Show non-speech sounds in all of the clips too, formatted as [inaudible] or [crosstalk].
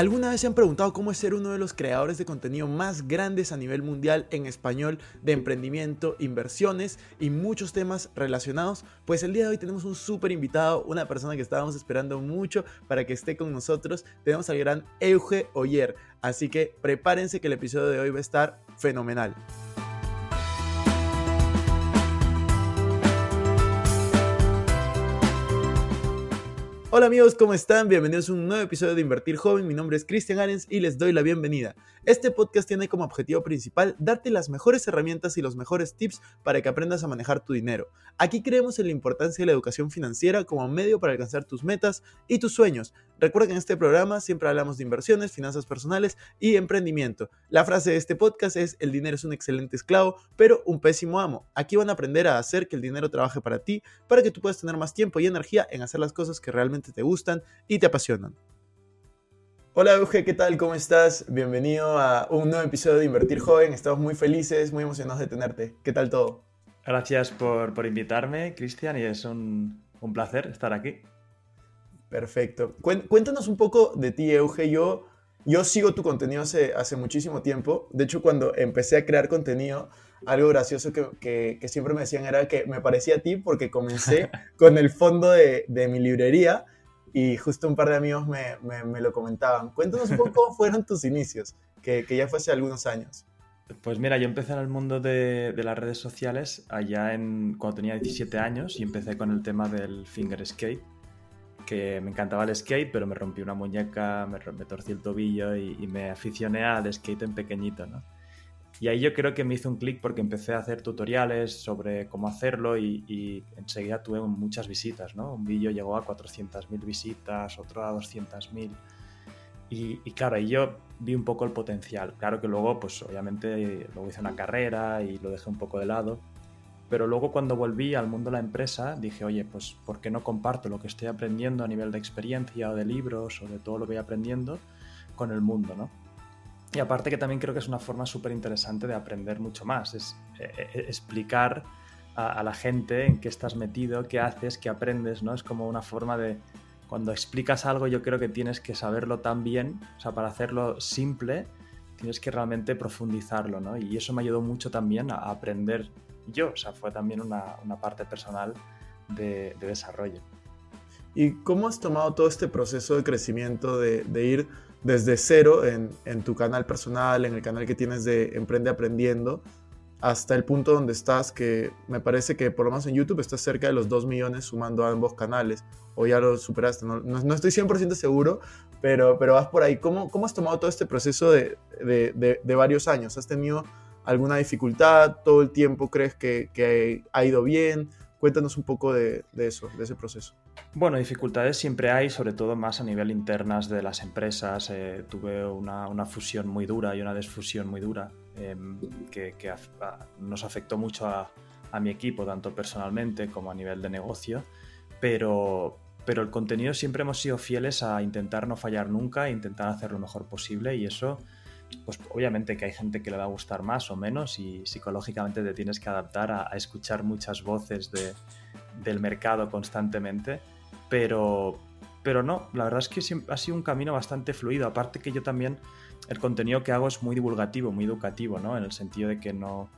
¿Alguna vez se han preguntado cómo es ser uno de los creadores de contenido más grandes a nivel mundial en español de emprendimiento, inversiones y muchos temas relacionados? Pues el día de hoy tenemos un súper invitado, una persona que estábamos esperando mucho para que esté con nosotros. Tenemos al gran Euge Oyer, así que prepárense que el episodio de hoy va a estar fenomenal. Hola amigos, ¿cómo están? Bienvenidos a un nuevo episodio de Invertir Joven. Mi nombre es Cristian Arens y les doy la bienvenida. Este podcast tiene como objetivo principal darte las mejores herramientas y los mejores tips para que aprendas a manejar tu dinero. Aquí creemos en la importancia de la educación financiera como medio para alcanzar tus metas y tus sueños. Recuerda que en este programa siempre hablamos de inversiones, finanzas personales y emprendimiento. La frase de este podcast es, el dinero es un excelente esclavo, pero un pésimo amo. Aquí van a aprender a hacer que el dinero trabaje para ti, para que tú puedas tener más tiempo y energía en hacer las cosas que realmente te gustan y te apasionan. Hola Euge, ¿qué tal? ¿Cómo estás? Bienvenido a un nuevo episodio de Invertir Joven. Estamos muy felices, muy emocionados de tenerte. ¿Qué tal todo? Gracias por, por invitarme, Cristian, y es un, un, placer estar aquí. Perfecto. Cuéntanos un poco de ti, Euge. Yo, yo sigo tu contenido hace, hace muchísimo tiempo. De hecho, cuando empecé a crear contenido, algo gracioso que, que, que siempre me decían era que me parecía a ti porque comencé [laughs] con el fondo de, de mi librería y justo un par de amigos me, me, lo comentaban. Cuéntanos un poco cómo fueron tus inicios, que, que, ya fue hace algunos años. Pues mira, yo empecé en el mundo de, de, las redes sociales allá en, cuando tenía 17 años y empecé con el tema del finger skate, que me encantaba el skate, pero me rompí una muñeca, me, me torcí el tobillo y, y, me aficioné al skate en pequeñito, ¿no? Y ahí yo creo que me hizo un clic porque empecé a hacer tutoriales sobre cómo hacerlo y, enseguida tuve muchas visitas, ¿no? Un vídeo llegó a 400.000 visitas, otro a 200.000. Y, y, claro, ahí yo vi un poco el potencial. Claro que luego, pues obviamente, luego hice una carrera y lo dejé un poco de lado. Pero luego cuando volví al mundo de la empresa, dije, oye, pues ¿por qué no comparto lo que estoy aprendiendo a nivel de experiencia o de libros o de todo lo que voy aprendiendo con el mundo, ¿no? Y aparte que también creo que es una forma súper interesante de aprender mucho más, es eh, eh, explicar a, la gente en qué estás metido, qué haces, qué aprendes, ¿no? Es como una forma de, cuando explicas algo yo creo que tienes que saberlo tan bien, o sea, para hacerlo simple, tienes que realmente profundizarlo, ¿no? Y eso me ayudó mucho también a, aprender yo, o sea, fue también una, una parte personal de, de, desarrollo. ¿Y cómo has tomado todo este proceso de crecimiento, de, de ir desde cero en, en, tu canal personal, en el canal que tienes de Emprende Aprendiendo, hasta el punto donde estás, que me parece que por lo menos en YouTube estás cerca de los 2 millones sumando a ambos canales, o ya lo superaste, no, no, no estoy 100% seguro, pero, pero vas por ahí. ¿Cómo, ¿Cómo has tomado todo este proceso de, de, de, de, varios años? ¿Has tenido alguna dificultad? ¿Todo el tiempo crees que, que ha ido bien? Cuéntanos un poco de, de, eso, de ese proceso. Bueno, dificultades siempre hay, sobre todo más a nivel internas de las empresas. Eh, tuve una, una, fusión muy dura y una desfusión muy dura eh, que, nos afectó mucho a, a, mi equipo, tanto personalmente como a nivel de negocio. Pero, pero el contenido siempre hemos sido fieles a intentar no fallar nunca, e intentar hacer lo mejor posible y eso pues obviamente que hay gente que le va a gustar más o menos y psicológicamente te tienes que adaptar a escuchar muchas voces de, del mercado constantemente, pero, pero no, la verdad es que ha sido un camino bastante fluido. Aparte que yo también, el contenido que hago es muy divulgativo, muy educativo, ¿no? En el sentido de que no,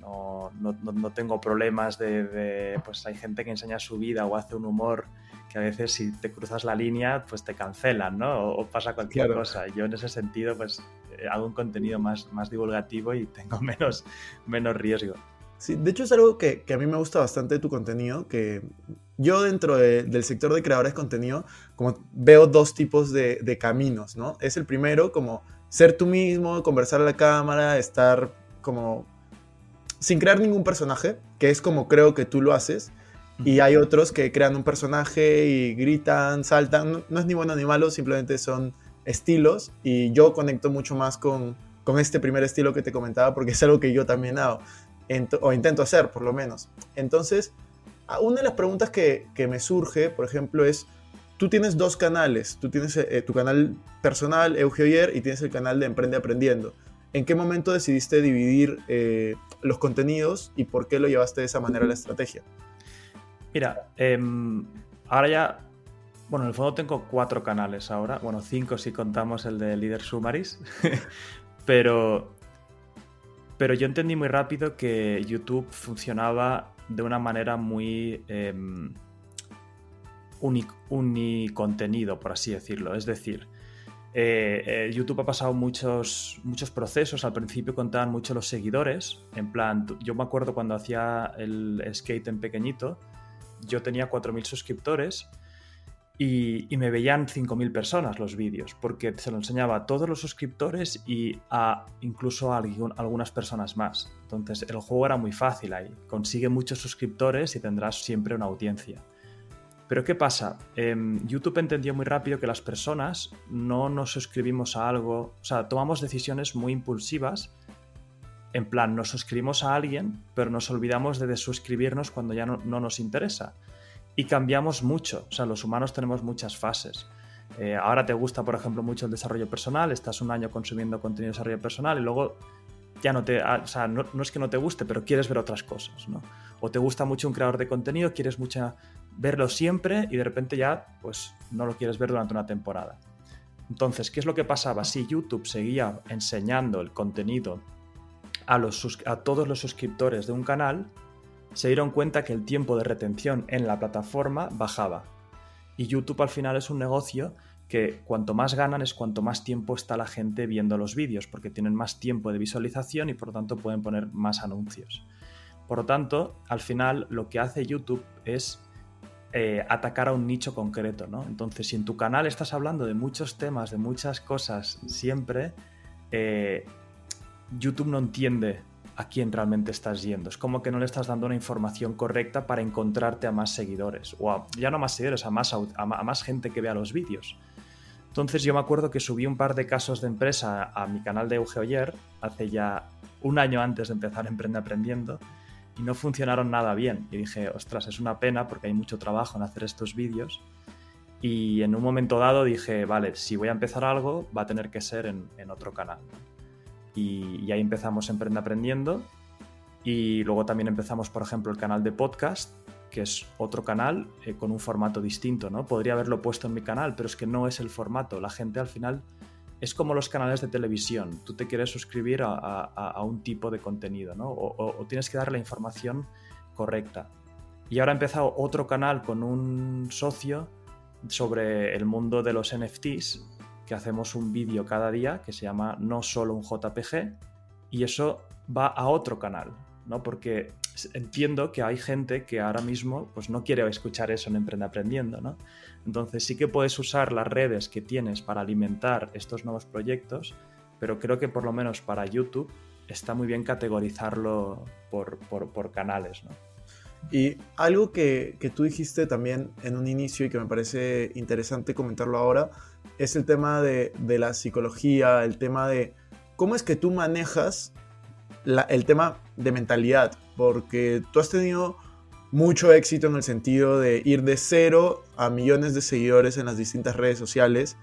no, no, tengo problemas de, pues hay gente que enseña su vida o hace un humor que a veces si te cruzas la línea pues te cancelan, ¿no? O, pasa cualquier cosa. Yo en ese sentido pues eh, hago un contenido más, más divulgativo y tengo [laughs] menos, menos riesgo. Sí, de hecho es algo que, que, a mí me gusta bastante de tu contenido, que yo dentro del sector de creadores de contenido, como veo dos tipos de, de, caminos, ¿no? Es el primero, como ser tú mismo, conversar a la cámara, estar como sin crear ningún personaje, que es como creo que tú lo haces. Y hay otros que crean un personaje y gritan, saltan. No, es ni bueno ni malo, simplemente son estilos. Y yo conecto mucho más con, con este primer estilo que te comentaba porque es algo que yo también hago o intento hacer por lo menos. Entonces, una de las preguntas que, me surge, por ejemplo, es, tú tienes dos canales, tú tienes eh, tu canal personal, Eugeo y tienes el canal de Emprende Aprendiendo. ¿En qué momento decidiste dividir eh, los contenidos y por qué lo llevaste de esa manera a la estrategia? Mira, em, ahora ya, bueno, en el fondo tengo cuatro canales ahora, bueno, cinco si contamos el de Líder Sumaris, [laughs] pero pero yo entendí muy rápido que YouTube funcionaba de una manera muy eh, unicontenido, por así decirlo. Es decir, eh, eh, YouTube ha pasado muchos, muchos procesos. Al principio contaban mucho los seguidores. En plan, yo me acuerdo cuando hacía el skate en pequeñito, yo tenía 4.000 suscriptores y, me veían 5.000 personas los vídeos, porque se lo enseñaba a todos los suscriptores y a incluso a algunas personas más. Entonces el juego era muy fácil ahí. Consigue muchos suscriptores y tendrás siempre una audiencia. Pero ¿qué pasa? Em, YouTube entendió muy rápido que las personas no nos suscribimos a algo, o sea, tomamos decisiones muy impulsivas. En plan, nos suscribimos a alguien, pero nos olvidamos de desuscribirnos cuando ya no nos interesa y cambiamos mucho. O sea, los humanos tenemos muchas fases. Eh, ahora te gusta, por ejemplo, mucho el desarrollo personal, estás un año consumiendo contenido de desarrollo personal y luego ya no te. Ah, o sea, no, es que no te guste, pero quieres ver otras cosas, ¿no? O te gusta mucho un creador de contenido, quieres mucho verlo siempre y de repente ya, pues, no lo quieres ver durante una temporada. Entonces, ¿qué es lo que pasaba? Si YouTube seguía enseñando el contenido a, los, a todos los suscriptores de un canal, se dieron cuenta que el tiempo de retención en la plataforma bajaba. Y YouTube al final es un negocio que cuanto más ganan es cuanto más tiempo está la gente viendo los vídeos, porque tienen más tiempo de visualización y por lo tanto pueden poner más anuncios. Por lo tanto, al final lo que hace YouTube es eh, atacar a un nicho concreto, ¿no? Entonces, si en tu canal estás hablando de muchos temas, de muchas cosas siempre, eh, YouTube no entiende a quién realmente estás yendo. Es como que no le estás dando una información correcta para encontrarte a más seguidores. O ya no más seguidores, a más, a, más gente que vea los vídeos. Entonces yo me acuerdo que subí un par de casos de empresa a mi canal de Eugeoyer hace ya un año antes de empezar [laughs] Emprende Aprendiendo y no funcionaron nada bien. Y dije, ostras, es una pena porque hay mucho trabajo en hacer estos vídeos. Y en un momento dado dije, vale, si voy a empezar algo, va a tener que ser en otro canal. Y, ahí empezamos Emprende Aprendiendo. Y luego también empezamos, por ejemplo, el canal de podcast, que es otro canal eh, con un formato distinto, ¿no? Podría haberlo puesto en mi canal, pero es que no es el formato. La gente al final es como los canales de televisión. Tú te quieres suscribir a, un tipo de contenido, ¿no? O, tienes que dar la información correcta. Y ahora he empezado otro canal con un socio sobre el mundo de los NFTs que hacemos un vídeo cada día que se llama No solo un JPG y eso va a otro canal, ¿no? Porque entiendo que hay gente que ahora mismo pues no quiere escuchar eso en Emprende Aprendiendo, ¿no? Entonces sí que puedes usar las redes que tienes para alimentar estos nuevos proyectos, pero creo que por lo menos para YouTube está muy bien categorizarlo por, por, canales, ¿no? Y algo que, que, tú dijiste también en un inicio y que me parece interesante comentarlo ahora, es el tema de, la psicología, el tema de cómo es que tú manejas el tema de mentalidad, porque tú has tenido mucho éxito en el sentido de ir de cero a millones de seguidores en las distintas redes sociales.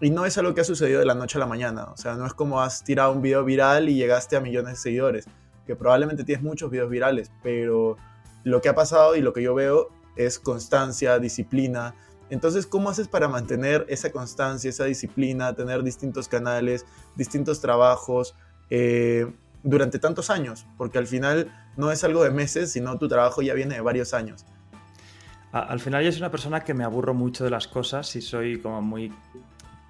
Y no es algo que ha sucedido de la noche a la mañana. O sea, no es como has tirado un video viral y llegaste a millones de seguidores. Que probablemente tienes muchos videos virales. Pero lo que ha pasado y lo que yo veo es constancia, disciplina, Entonces, ¿cómo haces para mantener esa constancia, esa disciplina, tener distintos canales, distintos trabajos eh, durante tantos años? Porque al final no es algo de meses, sino tu trabajo ya viene de varios años. Al final yo soy una persona que me aburro mucho de las cosas y soy como muy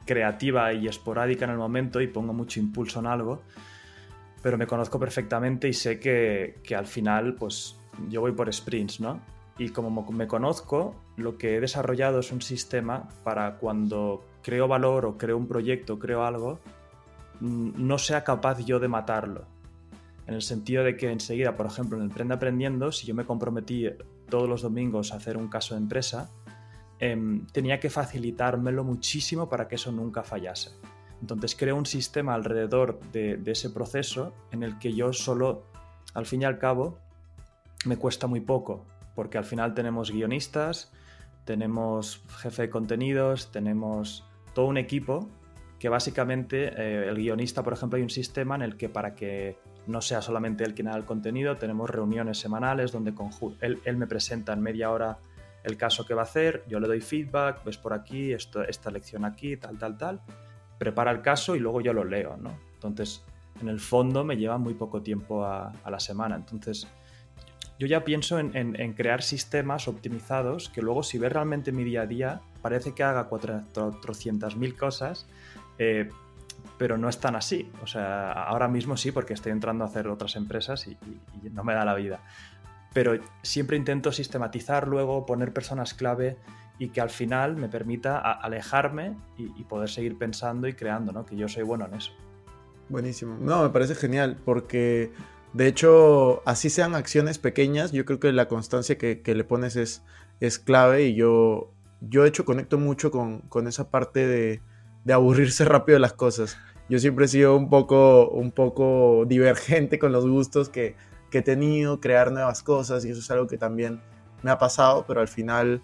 creativa y esporádica en el momento y pongo mucho impulso en algo, pero me conozco perfectamente y sé que, que al final pues yo voy por sprints, ¿no? Y como me conozco, lo que he desarrollado es un sistema para cuando creo valor o creo un proyecto, creo algo, mm, no sea capaz yo de matarlo. En el sentido de que enseguida, por ejemplo, en el Prende Aprendiendo, si yo me comprometí todos los domingos a hacer un caso de empresa, em, tenía que facilitármelo muchísimo para que eso nunca fallase. Entonces creo un sistema alrededor de ese proceso en el que yo solo, al fin y al cabo, me cuesta muy poco porque al final tenemos guionistas, tenemos jefe de contenidos, tenemos todo un equipo que básicamente eh, el guionista, por ejemplo, hay un sistema en el que para que no sea solamente él quien haga el contenido, tenemos reuniones semanales donde él, él, me presenta en media hora el caso que va a hacer, yo le doy feedback, ves por aquí, esto, esta lección aquí, tal, tal, tal, prepara el caso y luego yo lo leo, ¿no? Entonces, en el fondo me lleva muy poco tiempo a, a la semana, entonces yo ya pienso en, crear sistemas optimizados que luego si ves realmente mi día a día, parece que haga 400.000 cosas, eh, pero no es tan así. O sea, ahora mismo sí, porque estoy entrando a hacer otras empresas y, no me da la vida. Pero siempre intento sistematizar luego, poner personas clave y que al final me permita alejarme y, y, poder seguir pensando y creando, ¿no? Que yo soy bueno en eso. Buenísimo. No, me parece genial porque de hecho, así sean acciones pequeñas, yo creo que la constancia que, le pones es, es, clave y yo, yo de hecho conecto mucho con, esa parte de, aburrirse [laughs] rápido de las cosas. Yo siempre he sido un poco, un poco divergente con los gustos que, he tenido, crear nuevas cosas y eso es algo que también me ha pasado, pero al final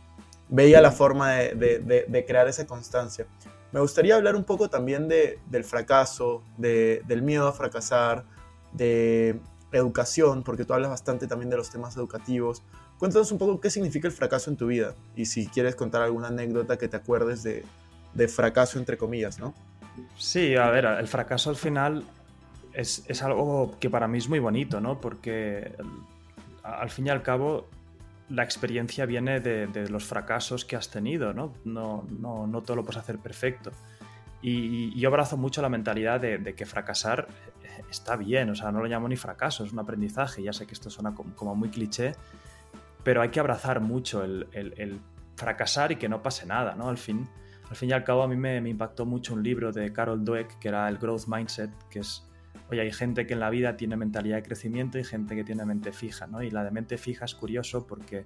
veía la forma de, crear esa constancia. Me gustaría hablar un poco también del fracaso, del miedo a fracasar, de educación, porque tú hablas bastante también de los temas educativos. Cuéntanos un poco qué significa el fracaso en tu vida y si quieres contar alguna anécdota que te acuerdes de, fracaso entre comillas, ¿no? Sí, a ver, el fracaso al final es, algo que para mí es muy bonito, ¿no? Porque al fin y al cabo la experiencia viene de, los fracasos que has tenido, ¿no? No, no, no todo lo puedes hacer perfecto. Y, yo abrazo mucho la mentalidad de, que fracasar está bien, o sea, no lo llamo ni fracaso, es un aprendizaje. Ya sé que esto suena como, muy cliché, pero hay que abrazar mucho el, fracasar y que no pase nada, ¿no? Al fin, al fin y al cabo, a mí me, impactó mucho un libro de Carol Dweck, que era el Growth Mindset, que es, oye, hay gente que en la vida tiene mentalidad de crecimiento y gente que tiene mente fija, ¿no? Y la de mente fija es curioso porque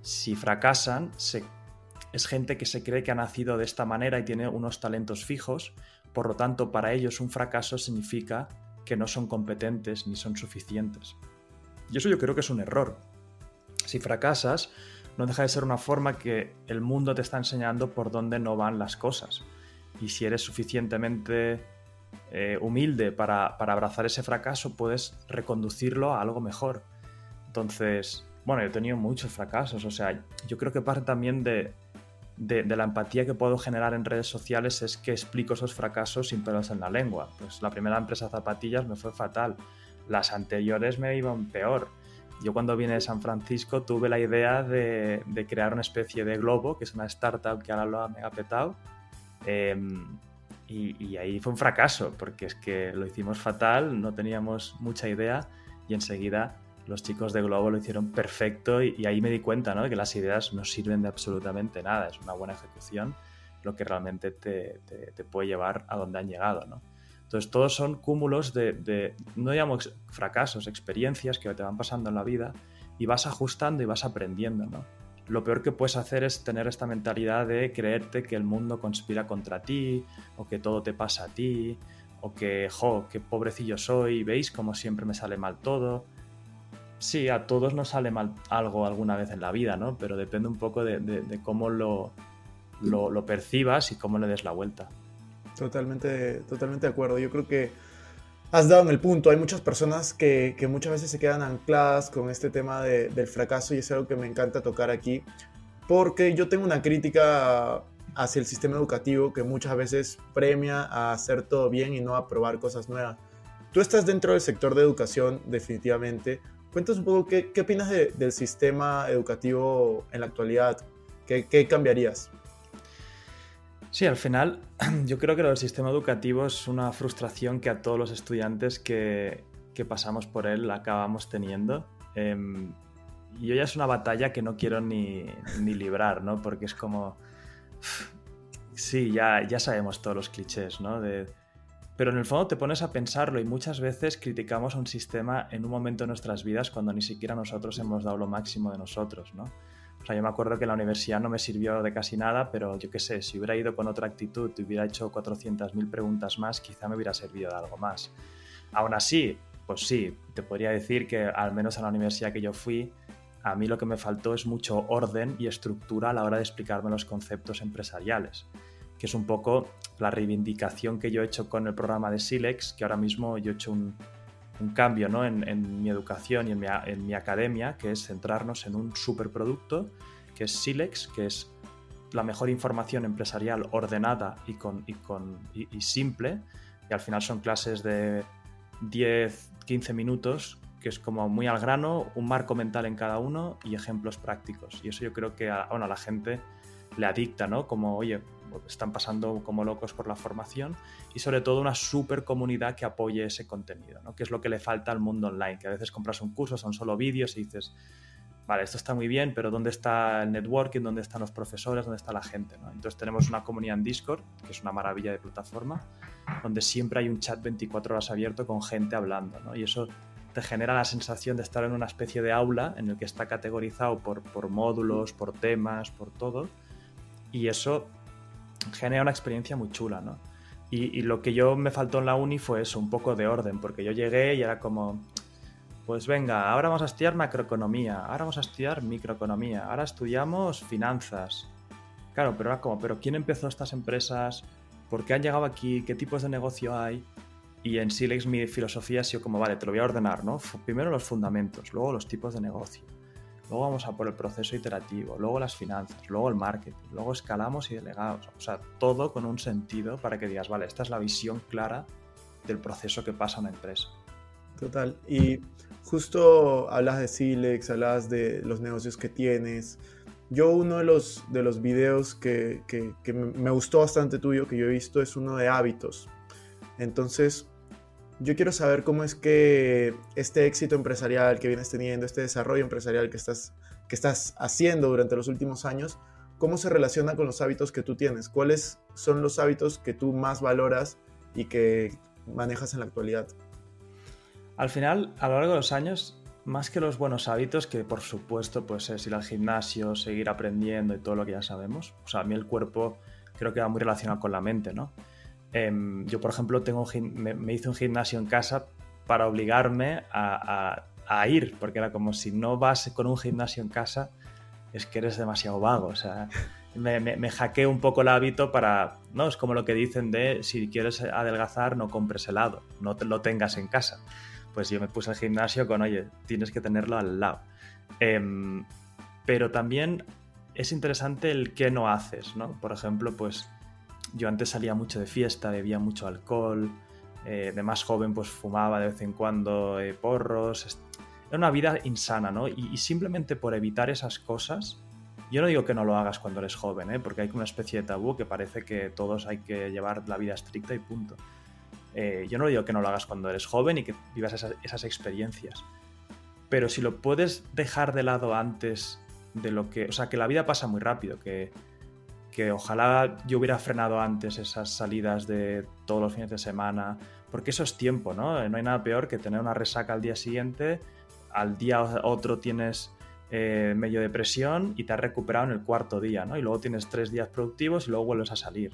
si fracasan, es gente que se cree que ha nacido de esta manera y tiene unos talentos fijos, por lo tanto, para ellos un fracaso significa que no son competentes ni son suficientes. Y eso yo creo que es un error. Si fracasas, no deja de ser una forma que el mundo te está enseñando por dónde no van las cosas. Y si eres suficientemente eh, humilde para, abrazar ese fracaso, puedes reconducirlo a algo mejor. Entonces, bueno, yo he tenido muchos fracasos. O sea, yo creo que parte también de, de, la empatía que puedo generar en redes sociales es que explico esos fracasos sin pelos en la lengua. Pues la primera empresa zapatillas me fue fatal, las anteriores me iban peor. Yo cuando vine de San Francisco tuve la idea de, crear una especie de globo, que es una startup que ahora lo ha mega petado. Em, y, ahí fue un fracaso, porque es que lo hicimos fatal, no teníamos mucha idea y enseguida los chicos de Globo lo hicieron perfecto y, ahí me di cuenta ¿no? de que las ideas no sirven de absolutamente nada, es una buena ejecución lo que realmente te, puede llevar a donde han llegado. ¿no? Entonces, todos son cúmulos de, no digamos fracasos, experiencias que te van pasando en la vida y vas ajustando y vas aprendiendo. ¿no? Lo peor que puedes hacer es tener esta mentalidad de creerte que el mundo conspira contra ti o que todo te pasa a ti o que, jo, qué pobrecillo soy, veis como siempre me sale mal todo Sí, a todos nos sale mal algo alguna vez en la vida, ¿no? Pero depende un poco de, cómo lo, lo, percibas y cómo le des la vuelta. Totalmente, totalmente de acuerdo. Yo creo que has dado en el punto. Hay muchas personas que, muchas veces se quedan ancladas con este tema del fracaso y es algo que me encanta tocar aquí. porque yo tengo una crítica hacia el sistema educativo que muchas veces premia a hacer todo bien y no a probar cosas nuevas. Tú estás dentro del sector de educación definitivamente. Cuéntanos un poco qué, qué opinas del sistema educativo en la actualidad. ¿Qué, ¿Qué, cambiarías? Sí, al final [clears throat] yo creo que el sistema educativo es una frustración que a todos los estudiantes que, que pasamos por él acabamos teniendo. Eh, y hoy es una batalla que no quiero ni, ni librar, ¿no? Porque es como... Sí, ya, ya sabemos todos los clichés, ¿no? De, pero en el fondo te pones a pensarlo y muchas veces criticamos a un sistema en un momento de nuestras vidas cuando ni siquiera nosotros hemos dado lo máximo de nosotros, ¿no? O sea, yo me acuerdo que la universidad no me sirvió de casi nada, pero yo qué sé, si hubiera ido con otra actitud y hubiera hecho 400.000 preguntas más, quizá me hubiera servido de algo más. Aún así, pues sí, te podría decir que al menos en la universidad que yo fui, a mí lo que me faltó es mucho orden y estructura a la hora de explicarme los conceptos empresariales que es un poco la reivindicación que yo he hecho con el programa de Silex, que ahora mismo yo he hecho un, cambio ¿no? en, mi educación y en mi, academia, que es centrarnos en un superproducto, que es Silex, que es la mejor información empresarial ordenada y, con, y, simple, y al final son clases de 10, 15 minutos, que es como muy al grano, un marco mental en cada uno y ejemplos prácticos. Y eso yo creo que a, bueno, a la gente le adicta, ¿no? Como, oye, están pasando como locos por la formación y sobre todo una super comunidad que apoye ese contenido, ¿no? que es lo que le falta al mundo online, que a veces compras un curso, son solo vídeos y dices, vale, esto está muy bien, pero ¿dónde está el networking? ¿Dónde están los profesores? ¿Dónde está la gente? Entonces tenemos una comunidad en Discord, que es una maravilla de plataforma, donde siempre hay un chat 24 horas abierto con gente hablando, ¿no? y eso te genera la sensación de estar en una especie de aula en el que está categorizado por, por módulos, por temas, por todo, y eso genera una experiencia muy chula, ¿no? Y, lo que yo me faltó en la uni fue eso, un poco de orden, porque yo llegué y era como, pues venga, ahora vamos a estudiar macroeconomía, ahora vamos a estudiar microeconomía, ahora estudiamos finanzas. Claro, pero era como, pero ¿quién empezó estas empresas? ¿Por qué han llegado aquí? ¿Qué tipos de negocio hay? Y en Silex mi filosofía ha sido como, vale, te lo voy a ordenar, ¿no? Primero los fundamentos, luego los tipos de negocio, luego vamos a por el proceso iterativo, luego las finanzas, luego el marketing, luego escalamos y delegamos. O sea, todo con un sentido para que digas, vale, esta es la visión clara del proceso que pasa una empresa. Total. Y justo hablas de Silex, hablas de los negocios que tienes. Yo uno de los, de los videos que, que, que me gustó bastante tuyo, que yo he visto, es uno de hábitos. Entonces, yo quiero saber cómo es que este éxito empresarial que vienes teniendo, este desarrollo empresarial que estás, que estás haciendo durante los últimos años, cómo se relaciona con los hábitos que tú tienes. ¿Cuáles son los hábitos que tú más valoras y que manejas en la actualidad? Al final, a lo largo de los años, más que los buenos hábitos, que por supuesto pues es ir al gimnasio, seguir aprendiendo y todo lo que ya sabemos, o a mí el cuerpo creo que va muy relacionado con la mente, ¿no? Em, yo, por ejemplo, tengo me, hice un gimnasio en casa para obligarme a, ir, porque era como si no vas con un gimnasio en casa, es que eres demasiado vago. O sea, [laughs] me, me, hackeé un poco el hábito para, ¿no? Es como lo que dicen de si quieres adelgazar, no compres helado, no te lo tengas en casa. Pues yo me puse el gimnasio con, oye, tienes que tenerlo al lado. Em, pero también es interesante el qué no haces, ¿no? Por ejemplo, pues yo antes salía mucho de fiesta, bebía mucho alcohol, eh, de más joven pues fumaba de vez en cuando eh, porros. Era una vida insana, ¿no? Y, simplemente por evitar esas cosas, yo no digo que no lo hagas cuando eres joven, ¿eh? porque hay una especie de tabú que parece que todos hay que llevar la vida estricta y punto. Yo no digo que no lo hagas cuando eres joven y que vivas esas, esas experiencias. Pero si lo puedes dejar de lado antes de lo que... O sea, que la vida pasa muy rápido, que que ojalá yo hubiera frenado antes esas salidas de todos los fines de semana, porque eso es tiempo, ¿no? No hay nada peor que tener una resaca al día siguiente, al día otro tienes eh, medio depresión y te has recuperado en el cuarto día, ¿no? Y luego tienes tres días productivos y luego vuelves a salir.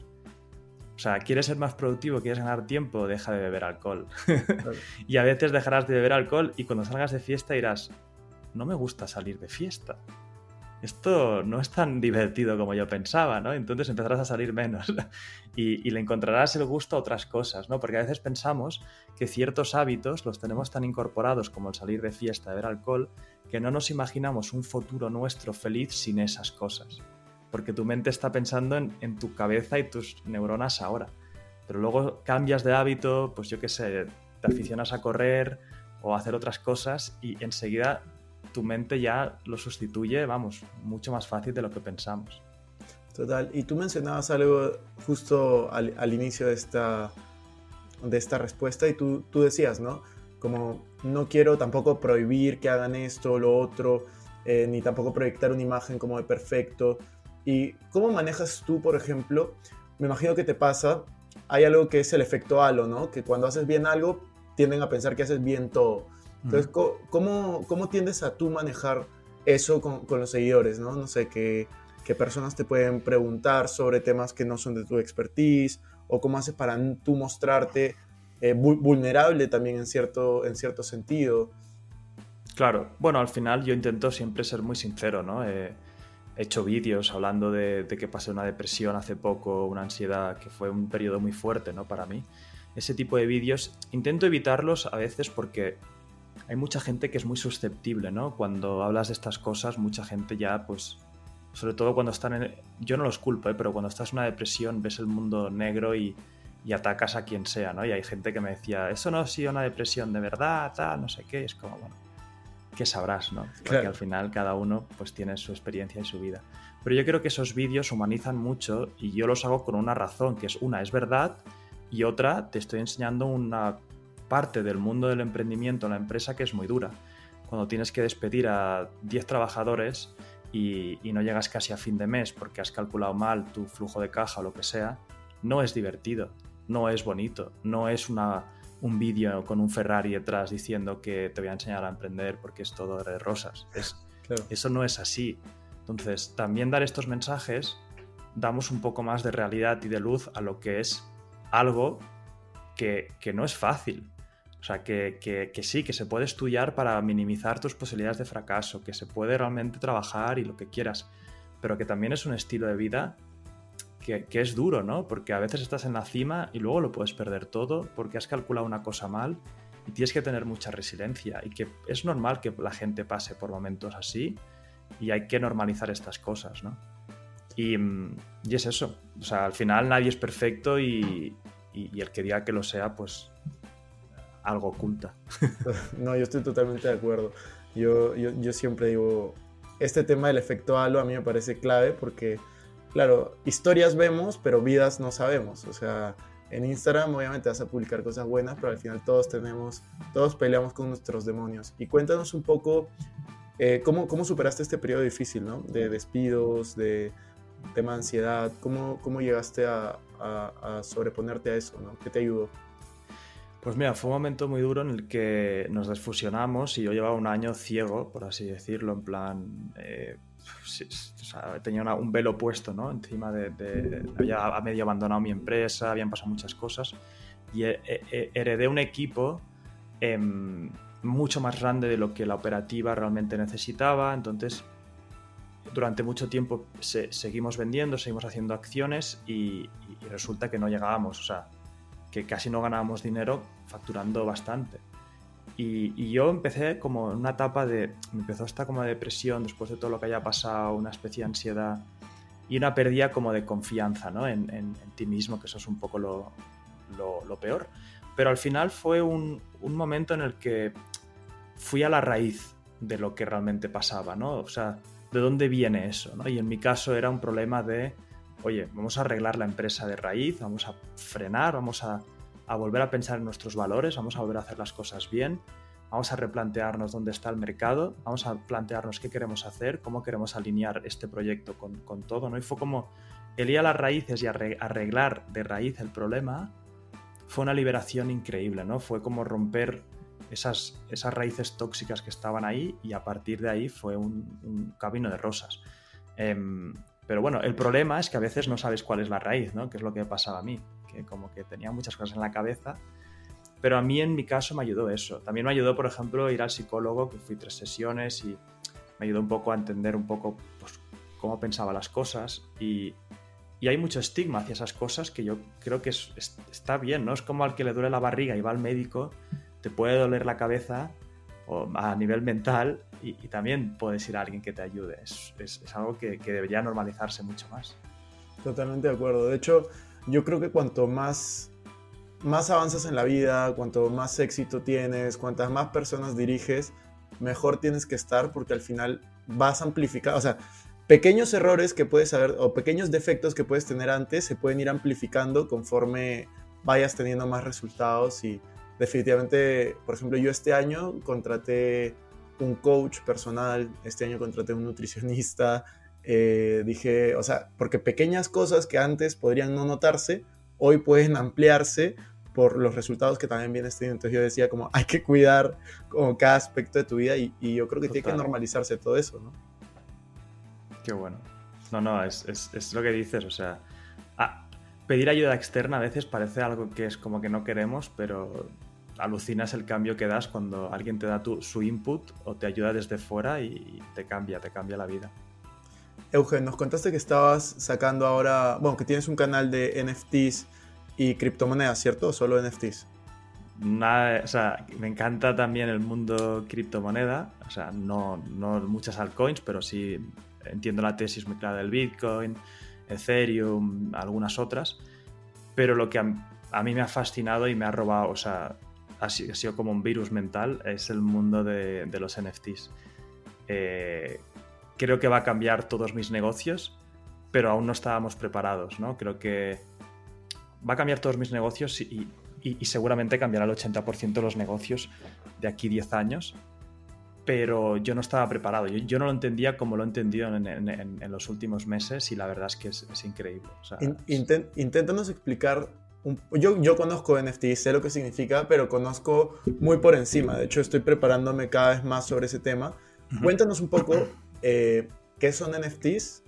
O sea, ¿quieres ser más productivo? ¿Quieres ganar tiempo? Deja de beber alcohol. [laughs] y a veces dejarás de beber alcohol y cuando salgas de fiesta dirás, no me gusta salir de fiesta esto no es tan divertido como yo pensaba, ¿no? Entonces empezarás a salir menos [laughs] y, le encontrarás el gusto a otras cosas, ¿no? Porque a veces pensamos que ciertos hábitos los tenemos tan incorporados como el salir de fiesta, beber alcohol, que no nos imaginamos un futuro nuestro feliz sin esas cosas. Porque tu mente está pensando en, tu cabeza y tus neuronas ahora. Pero luego cambias de hábito, pues yo qué sé, te aficionas a correr o hacer otras cosas y enseguida tu mente ya lo sustituye, vamos, mucho más fácil de lo que pensamos. Total. Y tú mencionabas algo justo al, inicio de esta, de esta respuesta y tú, tú decías, ¿no? Como no quiero tampoco prohibir que hagan esto o lo otro, eh, ni tampoco proyectar una imagen como de perfecto. ¿Y cómo manejas tú, por ejemplo? Me imagino que te pasa, hay algo que es el efecto halo, ¿no? Que cuando haces bien algo, tienden a pensar que haces bien todo. Entonces, ¿cómo, ¿cómo, tiendes a tú manejar eso con, con los seguidores, ¿no? No sé, que, que, personas te pueden preguntar sobre temas que no son de tu expertise, o cómo haces para tú mostrarte eh, vulnerable también en cierto, en cierto sentido. Claro, bueno, al final yo intento siempre ser muy sincero, ¿no? he hecho vídeos hablando de, de, que pasé una depresión hace poco, una ansiedad, que fue un periodo muy fuerte, ¿no? Para mí. Ese tipo de vídeos intento evitarlos a veces porque hay mucha gente que es muy susceptible, ¿no? Cuando hablas de estas cosas, mucha gente ya, pues, sobre todo cuando están en... Yo no los culpo, ¿eh? pero cuando estás en una depresión ves el mundo negro y, y, atacas a quien sea, ¿no? Y hay gente que me decía, eso no ha sido una depresión de verdad, tal, no sé qué, es como, bueno, ¿qué sabrás, no? Porque al final cada uno pues tiene su experiencia y su vida. Pero yo creo que esos vídeos humanizan mucho y yo los hago con una razón, que es una, es verdad, y otra, te estoy enseñando una parte del mundo del emprendimiento, la empresa, que es muy dura. Cuando tienes que despedir a 10 trabajadores y, no llegas casi a fin de mes porque has calculado mal tu flujo de caja o lo que sea, no es divertido, no es bonito, no es una, un vídeo con un Ferrari detrás diciendo que te voy a enseñar a emprender porque es todo de rosas. Es, Eso no es así. Entonces, también dar estos mensajes damos un poco más de realidad y de luz a lo que es algo que, que no es fácil. O sea, que, sí, que se puede estudiar para minimizar tus posibilidades de fracaso, que se puede realmente trabajar y lo que quieras, pero que también es un estilo de vida que, es duro, ¿no? Porque a veces estás en la cima y luego lo puedes perder todo porque has calculado una cosa mal y tienes que tener mucha resiliencia y que es normal que la gente pase por momentos así y hay que normalizar estas cosas, ¿no? Y, y es eso, o sea, al final nadie es perfecto y, y el que diga que lo sea, pues algo oculta. [laughs] no, yo estoy totalmente de acuerdo. Yo, yo, yo, siempre digo, este tema del efecto halo a mí me parece clave porque, claro, historias vemos, pero vidas no sabemos. O sea, en Instagram obviamente vas a publicar cosas buenas, pero al final todos tenemos, todos peleamos con nuestros demonios. Y cuéntanos un poco eh, ¿cómo, cómo, superaste este periodo difícil, ¿no? De despidos, de tema de ansiedad. ¿Cómo, cómo llegaste a, a, a sobreponerte a eso, ¿no? ¿Qué te ayudó? Pues mira, fue un momento muy duro en el que nos desfusionamos y yo llevaba un año ciego, por así decirlo, en plan... Eh, tenía un velo puesto, ¿no? Encima de, Había medio abandonado mi empresa, habían pasado muchas cosas y heredé un equipo em, mucho más grande de lo que la operativa realmente necesitaba, entonces durante mucho tiempo seguimos vendiendo, seguimos haciendo acciones y, y, resulta que no llegábamos, o sea, que casi no ganábamos dinero facturando bastante. Y, yo empecé como en una etapa de, me empezó esta como depresión después de todo lo que haya pasado, una especie de ansiedad y una pérdida como de confianza ¿no? en, en, ti mismo, que eso es un poco lo, lo, peor. Pero al final fue un, un, momento en el que fui a la raíz de lo que realmente pasaba, ¿no? O sea, ¿de dónde viene eso? ¿no? Y en mi caso era un problema de oye, vamos a arreglar la empresa de raíz, vamos a frenar, vamos a, volver a pensar en nuestros valores, vamos a volver a hacer las cosas bien, vamos a replantearnos dónde está el mercado, vamos a plantearnos qué queremos hacer, cómo queremos alinear este proyecto con, todo, ¿no? Y fue como el ir a las raíces y arreglar de raíz el problema fue una liberación increíble, ¿no? Fue como romper esas, esas raíces tóxicas que estaban ahí y a partir de ahí fue un, camino de rosas. Em, pero bueno, el problema es que a veces no sabes cuál es la raíz, ¿no? Que es lo que pasaba a mí, que como que tenía muchas cosas en la cabeza. Pero a mí en mi caso me ayudó eso. También me ayudó, por ejemplo, ir al psicólogo, que fui tres sesiones y me ayudó un poco a entender un poco pues, cómo pensaba las cosas y, y, hay mucho estigma hacia esas cosas que yo creo que es, está bien, ¿no? Es como al que le duele la barriga y va al médico, te puede doler la cabeza o a nivel mental y, también puedes ir a alguien que te ayude. Es, es, es algo que, que debería normalizarse mucho más. Totalmente de acuerdo. De hecho, yo creo que cuanto más más avanzas en la vida, cuanto más éxito tienes, cuantas más personas diriges, mejor tienes que estar porque al final vas a amplificar, o sea, pequeños errores que puedes saber o pequeños defectos que puedes tener antes se pueden ir amplificando conforme vayas teniendo más resultados y definitivamente, por ejemplo, yo este año contraté un coach personal, este año contraté un nutricionista, eh, dije, o sea, porque pequeñas cosas que antes podrían no notarse, hoy pueden ampliarse por los resultados que también vienes teniendo. Entonces yo decía como hay que cuidar como cada aspecto de tu vida y, yo creo que tiene que normalizarse todo eso, ¿no? Qué bueno. No, no, es, es, lo que dices, o sea, pedir ayuda externa a veces parece algo que es como que no queremos, pero alucinas el cambio que das cuando alguien te da tu, su input o te ayuda desde fuera y te cambia, te cambia la vida. Eugen, nos contaste que estabas sacando ahora, bueno, que tienes un canal de NFTs y criptomonedas, ¿cierto? ¿O solo NFTs? Nada, o sea, me encanta también el mundo criptomoneda, o sea, no, no muchas altcoins, pero sí entiendo la tesis muy clara del Bitcoin, Ethereum, algunas otras, pero lo que a, mí me ha fascinado y me ha robado, o sea, ha sido, como un virus mental, es el mundo de, los NFTs. Eh, creo que va a cambiar todos mis negocios, pero aún no estábamos preparados, ¿no? Creo que va a cambiar todos mis negocios y, seguramente cambiará el 80% de los negocios de aquí 10 años. Pero yo no estaba preparado, yo, no lo entendía como lo he entendido en, los últimos meses y la verdad es que es, increíble. inténtanos explicar yo, yo conozco NFT, sé lo que significa, pero conozco muy por encima. De hecho, estoy preparándome cada vez más sobre ese tema. Cuéntanos un poco eh, qué son NFTs,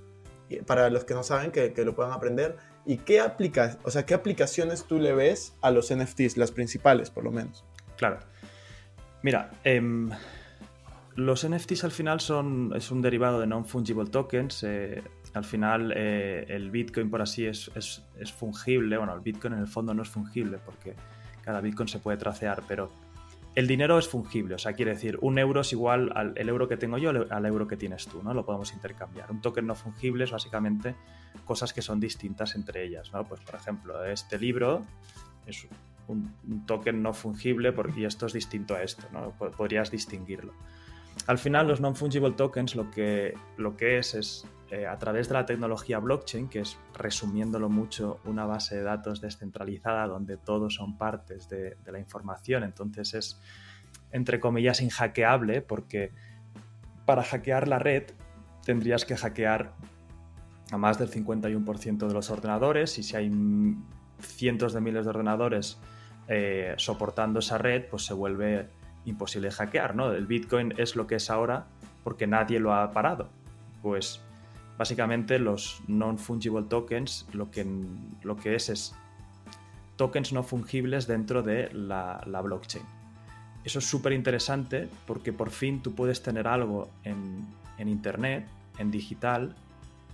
para los que no saben, que, que, lo puedan aprender, ¿Y qué, aplica, o sea, qué aplicaciones tú le ves a los NFTs, las principales por lo menos? Claro. Mira, em, los NFTs al final son, es un derivado de non-fungible tokens. Eh, al final eh, el Bitcoin por así es, es, es, fungible. Bueno, el Bitcoin en el fondo no es fungible porque cada Bitcoin se puede tracear, pero el dinero es fungible, o sea, quiere decir, un euro es igual al euro que tengo yo al euro que tienes tú, ¿no? Lo podemos intercambiar. Un token no fungible es básicamente cosas que son distintas entre ellas, ¿no? Pues, por ejemplo, este libro es un, token no fungible porque, esto es distinto a esto, ¿no? Podrías distinguirlo. Al final, los non-fungible tokens lo que, lo que es es eh, a través de la tecnología blockchain, que es, resumiéndolo mucho, una base de datos descentralizada donde todos son partes de, la información. Entonces es, entre comillas, inhackeable porque para hackear la red tendrías que hackear a más del 51% de los ordenadores y si hay cientos de miles de ordenadores eh, soportando esa red, pues se vuelve imposible hackear, ¿no? El Bitcoin es lo que es ahora porque nadie lo ha parado. Pues Básicamente los non-fungible tokens lo que, lo que es es tokens no fungibles dentro de la, blockchain. Eso es súper interesante porque por fin tú puedes tener algo en, Internet, en digital,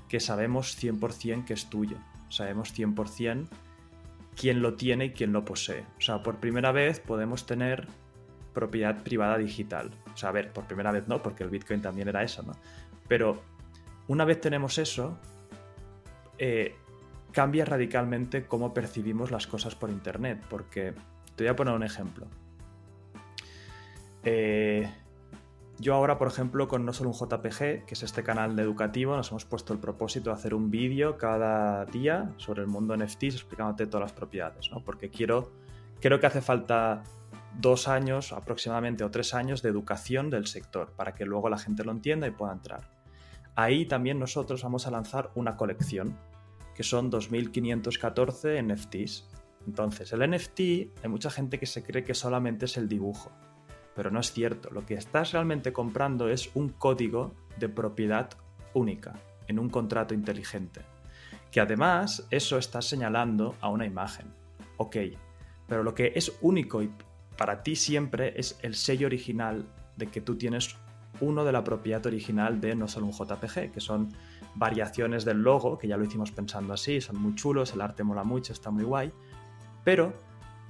que sabemos 100% que es tuyo. Sabemos 100% quién lo tiene y quién lo posee. O sea, por primera vez podemos tener propiedad privada digital. O sea, a ver, por primera vez no, porque el Bitcoin también era eso, ¿no? Pero una vez tenemos eso, eh, cambia radicalmente cómo percibimos las cosas por Internet, porque te voy a poner un ejemplo. Eh, yo ahora, por ejemplo, con No Solo un JPG, que es este canal educativo, nos hemos puesto el propósito de hacer un vídeo cada día sobre el mundo NFTs explicándote todas las propiedades, ¿no? Porque quiero, creo que hace falta dos años aproximadamente o tres años de educación del sector para que luego la gente lo entienda y pueda entrar. Ahí también nosotros vamos a lanzar una colección, que son 2514 NFTs. Entonces, el NFT, hay mucha gente que se cree que solamente es el dibujo, pero no es cierto. Lo que estás realmente comprando es un código de propiedad única en un contrato inteligente. Que además eso está señalando a una imagen. Ok, pero lo que es único y para ti siempre es el sello original de que tú tienes uno de la propiedad original de no solo un JPG, que son variaciones del logo, que ya lo hicimos pensando así, son muy chulos, el arte mola mucho, está muy guay, pero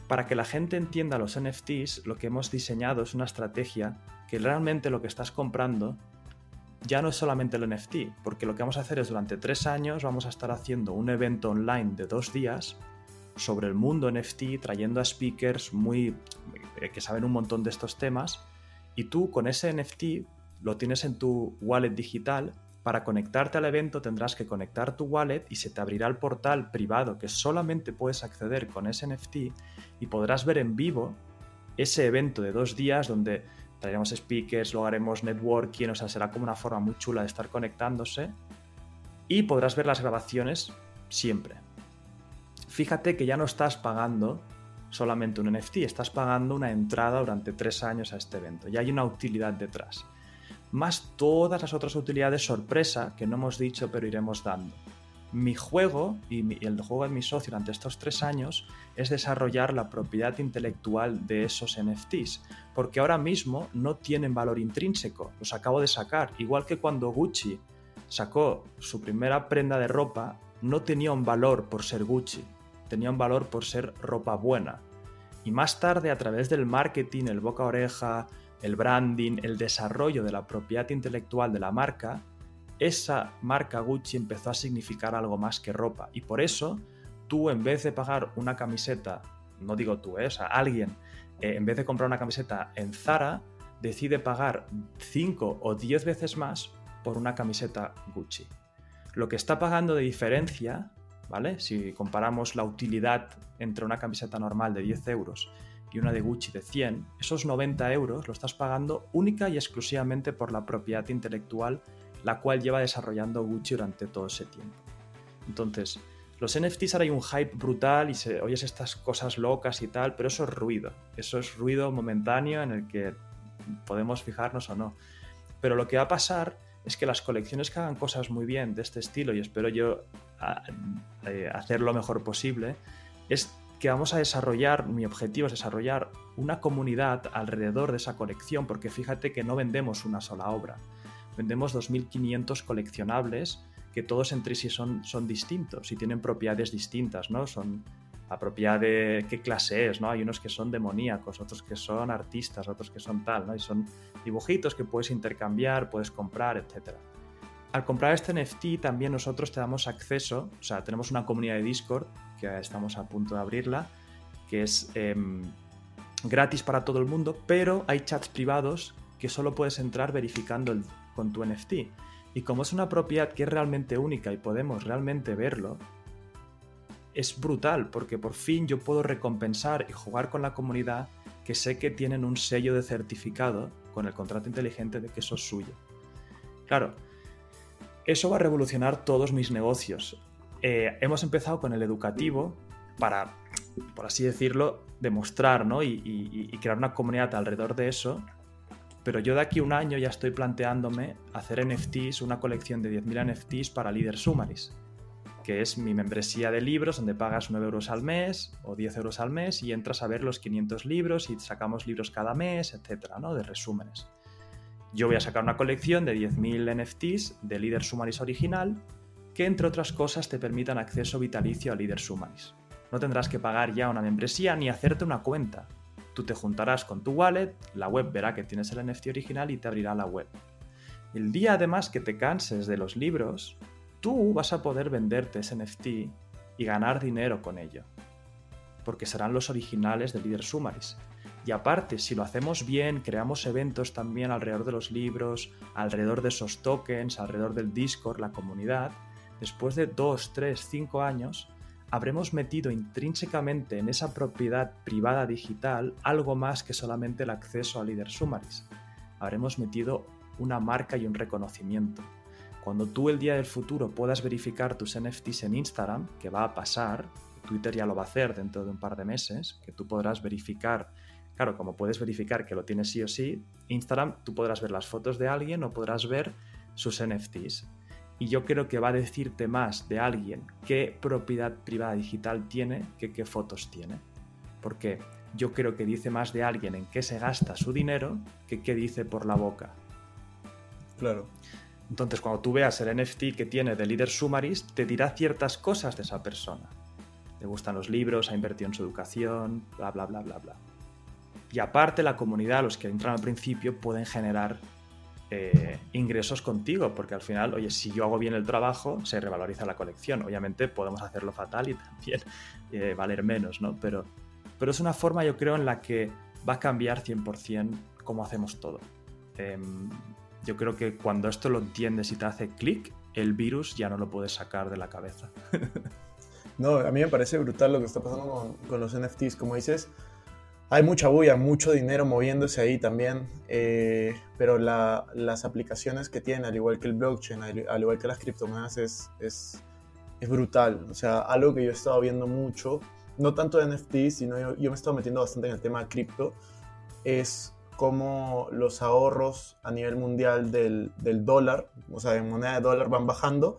para que la gente entienda los NFTs, lo que hemos diseñado es una estrategia que realmente lo que estás comprando ya no es solamente el NFT, porque lo que vamos a hacer es durante tres años vamos a estar haciendo un evento online de dos días sobre el mundo NFT, trayendo a speakers muy eh, que saben un montón de estos temas, y tú con ese NFT lo tienes en tu wallet digital. Para conectarte al evento tendrás que conectar tu wallet y se te abrirá el portal privado que solamente puedes acceder con ese NFT y podrás ver en vivo ese evento de dos días donde traeremos speakers, luego haremos networking, o sea, será como una forma muy chula de estar conectándose y podrás ver las grabaciones siempre. Fíjate que ya no estás pagando solamente un NFT, estás pagando una entrada durante tres años a este evento. Ya hay una utilidad detrás. Más todas las otras utilidades sorpresa que no hemos dicho pero iremos dando. Mi juego y, el juego de mi socio durante estos tres años es desarrollar la propiedad intelectual de esos NFTs, porque ahora mismo no tienen valor intrínseco, los acabo de sacar, igual que cuando Gucci sacó su primera prenda de ropa, no tenía un valor por ser Gucci, tenía un valor por ser ropa buena. Y más tarde, a través del marketing, el boca oreja, el branding, el desarrollo de la propiedad intelectual de la marca, esa marca Gucci empezó a significar algo más que ropa. Y por eso, tú en vez de pagar una camiseta, no digo tú, ¿eh? o alguien, eh, en vez de comprar una camiseta en Zara, decide pagar 5 o 10 veces más por una camiseta Gucci. Lo que está pagando de diferencia ¿vale? Si comparamos la utilidad entre una camiseta normal de 10 euros y una de Gucci de 100, esos 90 euros lo estás pagando única y exclusivamente por la propiedad intelectual la cual lleva desarrollando Gucci durante todo ese tiempo. Entonces, los NFTs ahora hay un hype brutal y se oyes estas cosas locas y tal, pero eso es ruido. Eso es ruido momentáneo en el que podemos fijarnos o no. Pero lo que va a pasar es que las colecciones que hagan cosas muy bien de este estilo, y espero yo eh, hacer lo mejor posible, es que vamos a desarrollar, mi objetivo es desarrollar una comunidad alrededor de esa colección, porque fíjate que no vendemos una sola obra, vendemos 2.500 coleccionables que todos entre sí son, son distintos y tienen propiedades distintas, ¿no? Son la propiedad de qué clase es, ¿no? Hay unos que son demoníacos, otros que son artistas, otros que son tal, ¿no? Y son dibujitos que puedes intercambiar, puedes comprar, etc. Al comprar este NFT también nosotros te damos acceso, o sea, tenemos una comunidad de Discord que estamos a punto de abrirla, que es em, gratis para todo el mundo, pero hay chats privados que solo puedes entrar verificando con tu NFT. Y como es una propiedad que es realmente única y podemos realmente verlo, es brutal porque por fin yo puedo recompensar y jugar con la comunidad que sé que tienen un sello de certificado con el contrato inteligente de que eso es suyo. Claro, eso va a revolucionar todos mis negocios. Eh, hemos empezado con el educativo para, por así decirlo, demostrar ¿no? y, crear una comunidad alrededor de eso. Pero yo de aquí un año ya estoy planteándome hacer NFTs, una colección de 10.000 NFTs para Leader Summaries que es mi membresía de libros, donde pagas 9 euros al mes o 10 euros al mes y entras a ver los 500 libros y sacamos libros cada mes, etcétera, ¿no? De resúmenes. Yo voy a sacar una colección de 10.000 NFTs de Leader Summaries original que, entre otras cosas, te permitan acceso vitalicio a Leader Summaries. No tendrás que pagar ya una membresía ni hacerte una cuenta. Tú te juntarás con tu wallet, la web verá que tienes el NFT original y te abrirá la web. El día además que te canses de los libros, tú vas a poder venderte ese NFT y ganar dinero con ello. Porque serán los originales de Leader Summaries. Y aparte, si lo hacemos bien, creamos eventos también alrededor de los libros, alrededor de esos tokens, alrededor del Discord, la comunidad, después de 2, 3, 5 años, habremos metido intrínsecamente en esa propiedad privada digital algo más que solamente el acceso a Leader Summaries. Habremos metido una marca y un reconocimiento. Cuando tú el día del futuro puedas verificar tus NFTs en Instagram, que va a pasar, Twitter ya lo va a hacer dentro de un par de meses, que tú podrás verificar, claro, como puedes verificar que lo tienes sí o sí, Instagram tú podrás ver las fotos de alguien o podrás ver sus NFTs. Y yo creo que va a decirte más de alguien qué propiedad privada digital tiene que qué fotos tiene. Porque yo creo que dice más de alguien en qué se gasta su dinero que qué dice por la boca. Claro. Entonces, cuando tú veas el NFT que tiene de líder Sumaris, te dirá ciertas cosas de esa persona. Le gustan los libros, ha invertido en su educación, bla, bla, bla, bla, bla. Y aparte, la comunidad, los que entran al principio, pueden generar eh, ingresos contigo, porque al final, oye, si yo hago bien el trabajo, se revaloriza la colección. Obviamente podemos hacerlo fatal y [laughs] también eh, valer menos, ¿no? Pero, pero es una forma, yo creo, en la que va a cambiar 100% cómo hacemos todo. Em, yo creo que cuando esto lo entiendes y te hace clic, el virus ya no lo puedes sacar de la cabeza. [laughs] no, a mí me parece brutal lo que está pasando con, los NFTs. Como dices, hay mucha bulla, mucho dinero moviéndose ahí también, eh, pero las aplicaciones que tiene, al igual que el blockchain, al, igual que las criptomonedas, es, es, es, brutal. O sea, algo que yo he estado viendo mucho, no tanto de NFTs, sino yo, yo me he estado metiendo bastante en el tema de cripto, es cómo los ahorros a nivel mundial del, del, dólar, o sea, en moneda de dólar van bajando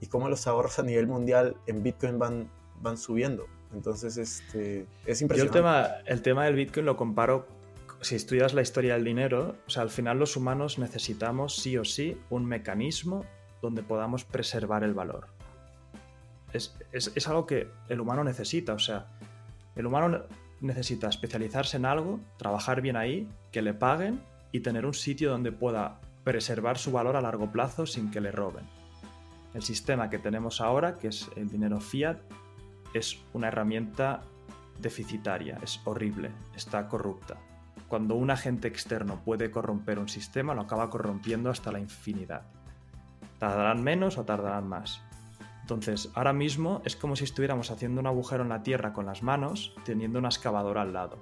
y cómo los ahorros a nivel mundial en Bitcoin van, van subiendo. Entonces, este, es impresionante. Yo el tema, el tema del Bitcoin lo comparo, si estudias la historia del dinero, o sea, al final los humanos necesitamos sí o sí un mecanismo donde podamos preservar el valor. Es, es, es algo que el humano necesita, o sea, el humano necesita especializarse en algo, trabajar bien ahí, que le paguen y tener un sitio donde pueda preservar su valor a largo plazo sin que le roben. El sistema que tenemos ahora, que es el dinero fiat, es una herramienta deficitaria, es horrible, está corrupta. Cuando un agente externo puede corromper un sistema, lo acaba corrompiendo hasta la infinidad. Tardarán menos o tardarán más. Entonces, ahora mismo es como si estuviéramos haciendo un agujero en la tierra con las manos, teniendo una excavadora al lado.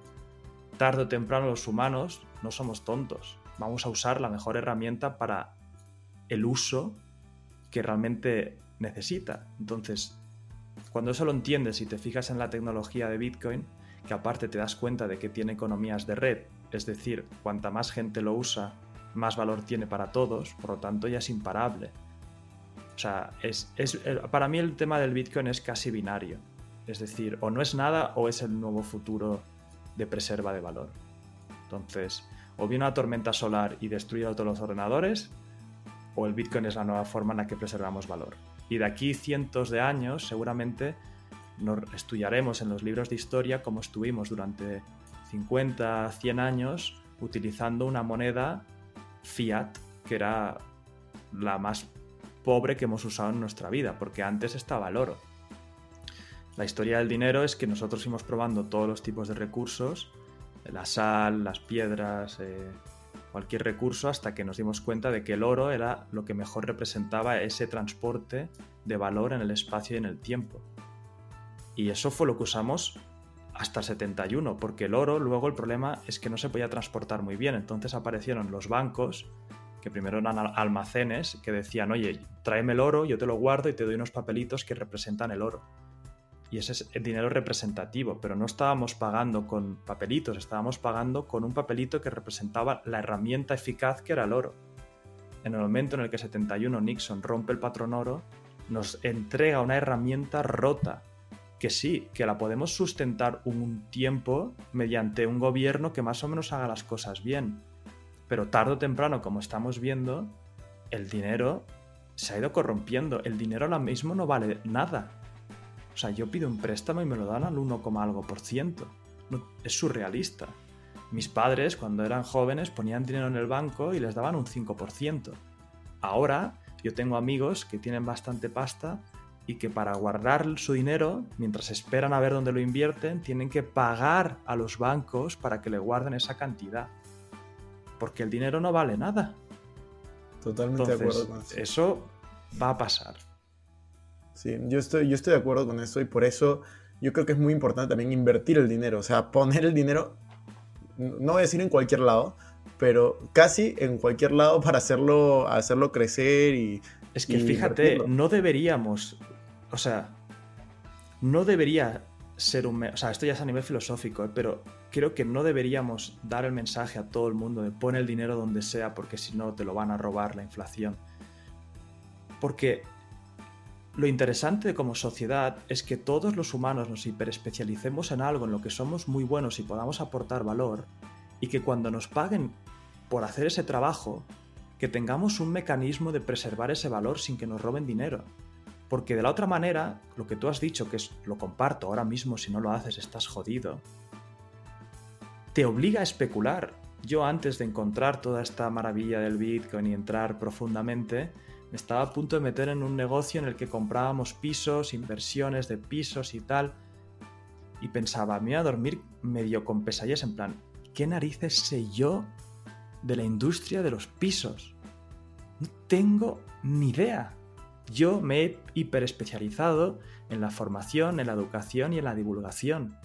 Tarde o temprano los humanos no somos tontos. Vamos a usar la mejor herramienta para el uso que realmente necesita. Entonces, cuando eso lo entiendes y te fijas en la tecnología de Bitcoin, que aparte te das cuenta de que tiene economías de red, es decir, cuanta más gente lo usa, más valor tiene para todos, por lo tanto ya es imparable. O sea, es, para mí el tema del Bitcoin es casi binario. Es decir, o no es nada o es el nuevo futuro de preserva de valor. Entonces, o viene una tormenta solar y destruye todos los ordenadores, o el Bitcoin es la nueva forma en la que preservamos valor. Y de aquí cientos de años, seguramente nos estudiaremos en los libros de historia como estuvimos durante 50, 100 años utilizando una moneda fiat que era la más pobre que hemos usado en nuestra vida, porque antes estaba el oro. La historia del dinero es que nosotros fuimos probando todos los tipos de recursos, la sal, las piedras, eh, cualquier recurso, hasta que nos dimos cuenta de que el oro era lo que mejor representaba ese transporte de valor en el espacio y en el tiempo. Y eso fue lo que usamos hasta el 71, porque el oro luego el problema es que no se podía transportar muy bien, entonces aparecieron los bancos que primero eran almacenes que decían, oye, tráeme el oro, yo te lo guardo y te doy unos papelitos que representan el oro. Y ese es el dinero representativo, pero no estábamos pagando con papelitos, estábamos pagando con un papelito que representaba la herramienta eficaz que era el oro. En el momento en el que 71 Nixon rompe el patrón oro, nos entrega una herramienta rota, que sí, que la podemos sustentar un tiempo mediante un gobierno que más o menos haga las cosas bien, pero tarde o temprano, como estamos viendo, el dinero se ha ido corrompiendo. El dinero ahora mismo no vale nada. O sea, yo pido un préstamo y me lo dan al 1, algo por ciento. es surrealista. Mis padres, cuando eran jóvenes, ponían dinero en el banco y les daban un 5%. Ahora, yo tengo amigos que tienen bastante pasta y que para guardar su dinero, mientras esperan a ver dónde lo invierten, tienen que pagar a los bancos para que le guarden esa cantidad porque el dinero no vale nada. Totalmente de acuerdo con eso. Eso va a pasar. Sí, yo estoy, yo estoy de acuerdo con eso y por eso yo creo que es muy importante también invertir el dinero, o sea, poner el dinero, no voy a decir en cualquier lado, pero casi en cualquier lado para hacerlo, hacerlo crecer y... Es que fíjate, no deberíamos, o sea, no debería ser un... O sea, esto ya es a nivel filosófico, ¿eh? pero creo que no deberíamos dar el mensaje a todo el mundo de pon el dinero donde sea porque si no te lo van a robar la inflación. Porque lo interesante como sociedad es que todos los humanos nos hiperespecialicemos en algo en lo que somos muy buenos y podamos aportar valor y que cuando nos paguen por hacer ese trabajo que tengamos un mecanismo de preservar ese valor sin que nos roben dinero. Porque de la otra manera, lo que tú has dicho, que es lo comparto ahora mismo, si no lo haces estás jodido, te obliga a especular. Yo antes de encontrar toda esta maravilla del Bitcoin y entrar profundamente, me estaba a punto de meter en un negocio en el que comprábamos pisos, inversiones de pisos y tal. Y pensaba, me iba a dormir medio con pesadillas en plan, ¿qué narices sé yo de la industria de los pisos? No tengo ni idea. Yo me he hiperespecializado en la formación, en la educación y en la divulgación.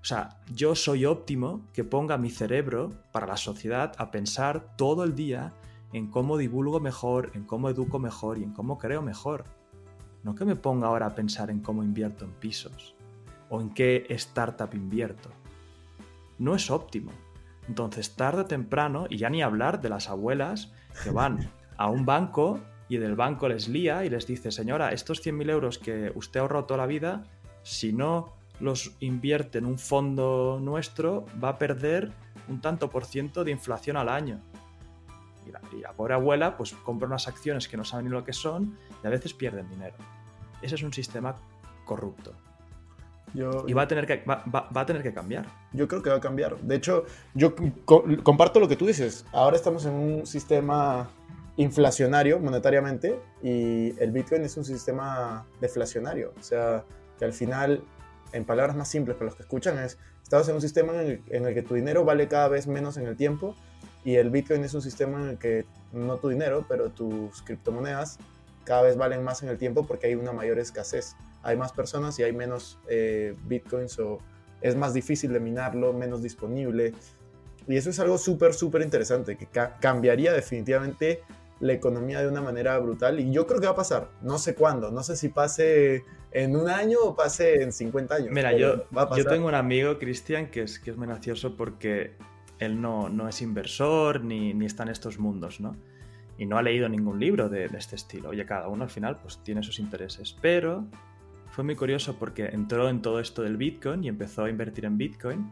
O sea, yo soy óptimo que ponga mi cerebro para la sociedad a pensar todo el día en cómo divulgo mejor, en cómo educo mejor y en cómo creo mejor. No que me ponga ahora a pensar en cómo invierto en pisos o en qué startup invierto. No es óptimo. Entonces, tarde o temprano, y ya ni hablar de las abuelas que van a un banco y del banco les lía y les dice, señora, estos 100.000 euros que usted ha ahorrado toda la vida, si no los invierte en un fondo nuestro, va a perder un tanto por ciento de inflación al año. Y la, pobre abuela pues compra unas acciones que no saben ni lo que son y a veces pierden dinero. Ese es un sistema corrupto. y va a, tener que, va, a tener que cambiar. Yo creo que va a cambiar. De hecho, yo comparto lo que tú dices. Ahora estamos en un sistema inflacionario monetariamente y el Bitcoin es un sistema deflacionario. O sea, que al final, en palabras más simples para los que escuchan, es, estamos en un sistema en el, que tu dinero vale cada vez menos en el tiempo y el Bitcoin es un sistema en el que no tu dinero, pero tus criptomonedas cada vez valen más en el tiempo porque hay una mayor escasez. Hay más personas y hay menos eh, Bitcoins o es más difícil de minarlo, menos disponible. Y eso es algo súper, súper interesante, que cambiaría definitivamente la economía de una manera brutal y yo creo que va a pasar, no sé cuándo, no sé si pase en un año o pase en 50 años. Mira, yo, yo tengo un amigo, Cristian, que es, que es muy gracioso porque él no, no es inversor ni, ni, está en estos mundos, ¿no? Y no ha leído ningún libro de, de, este estilo. Oye, cada uno al final pues tiene sus intereses, pero fue muy curioso porque entró en todo esto del Bitcoin y empezó a invertir en Bitcoin.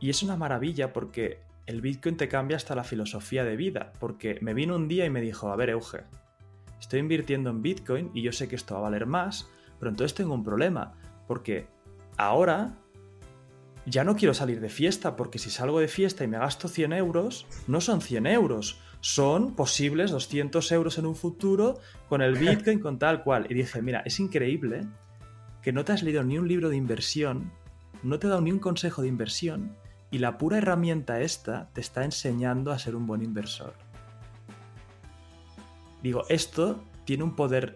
Y es una maravilla porque el Bitcoin te cambia hasta la filosofía de vida, porque me vino un día y me dijo, a ver, Euge, estoy invirtiendo en Bitcoin y yo sé que esto va a valer más, pero entonces tengo un problema, porque ahora ya no quiero salir de fiesta, porque si salgo de fiesta y me gasto 100 euros, no son 100 euros, son posibles 200 euros en un futuro con el Bitcoin, con tal cual. Y dije, mira, es increíble que no te has leído ni un libro de inversión, no te he dado ni un consejo de inversión, y la pura herramienta esta te está enseñando a ser un buen inversor. Digo, esto tiene un poder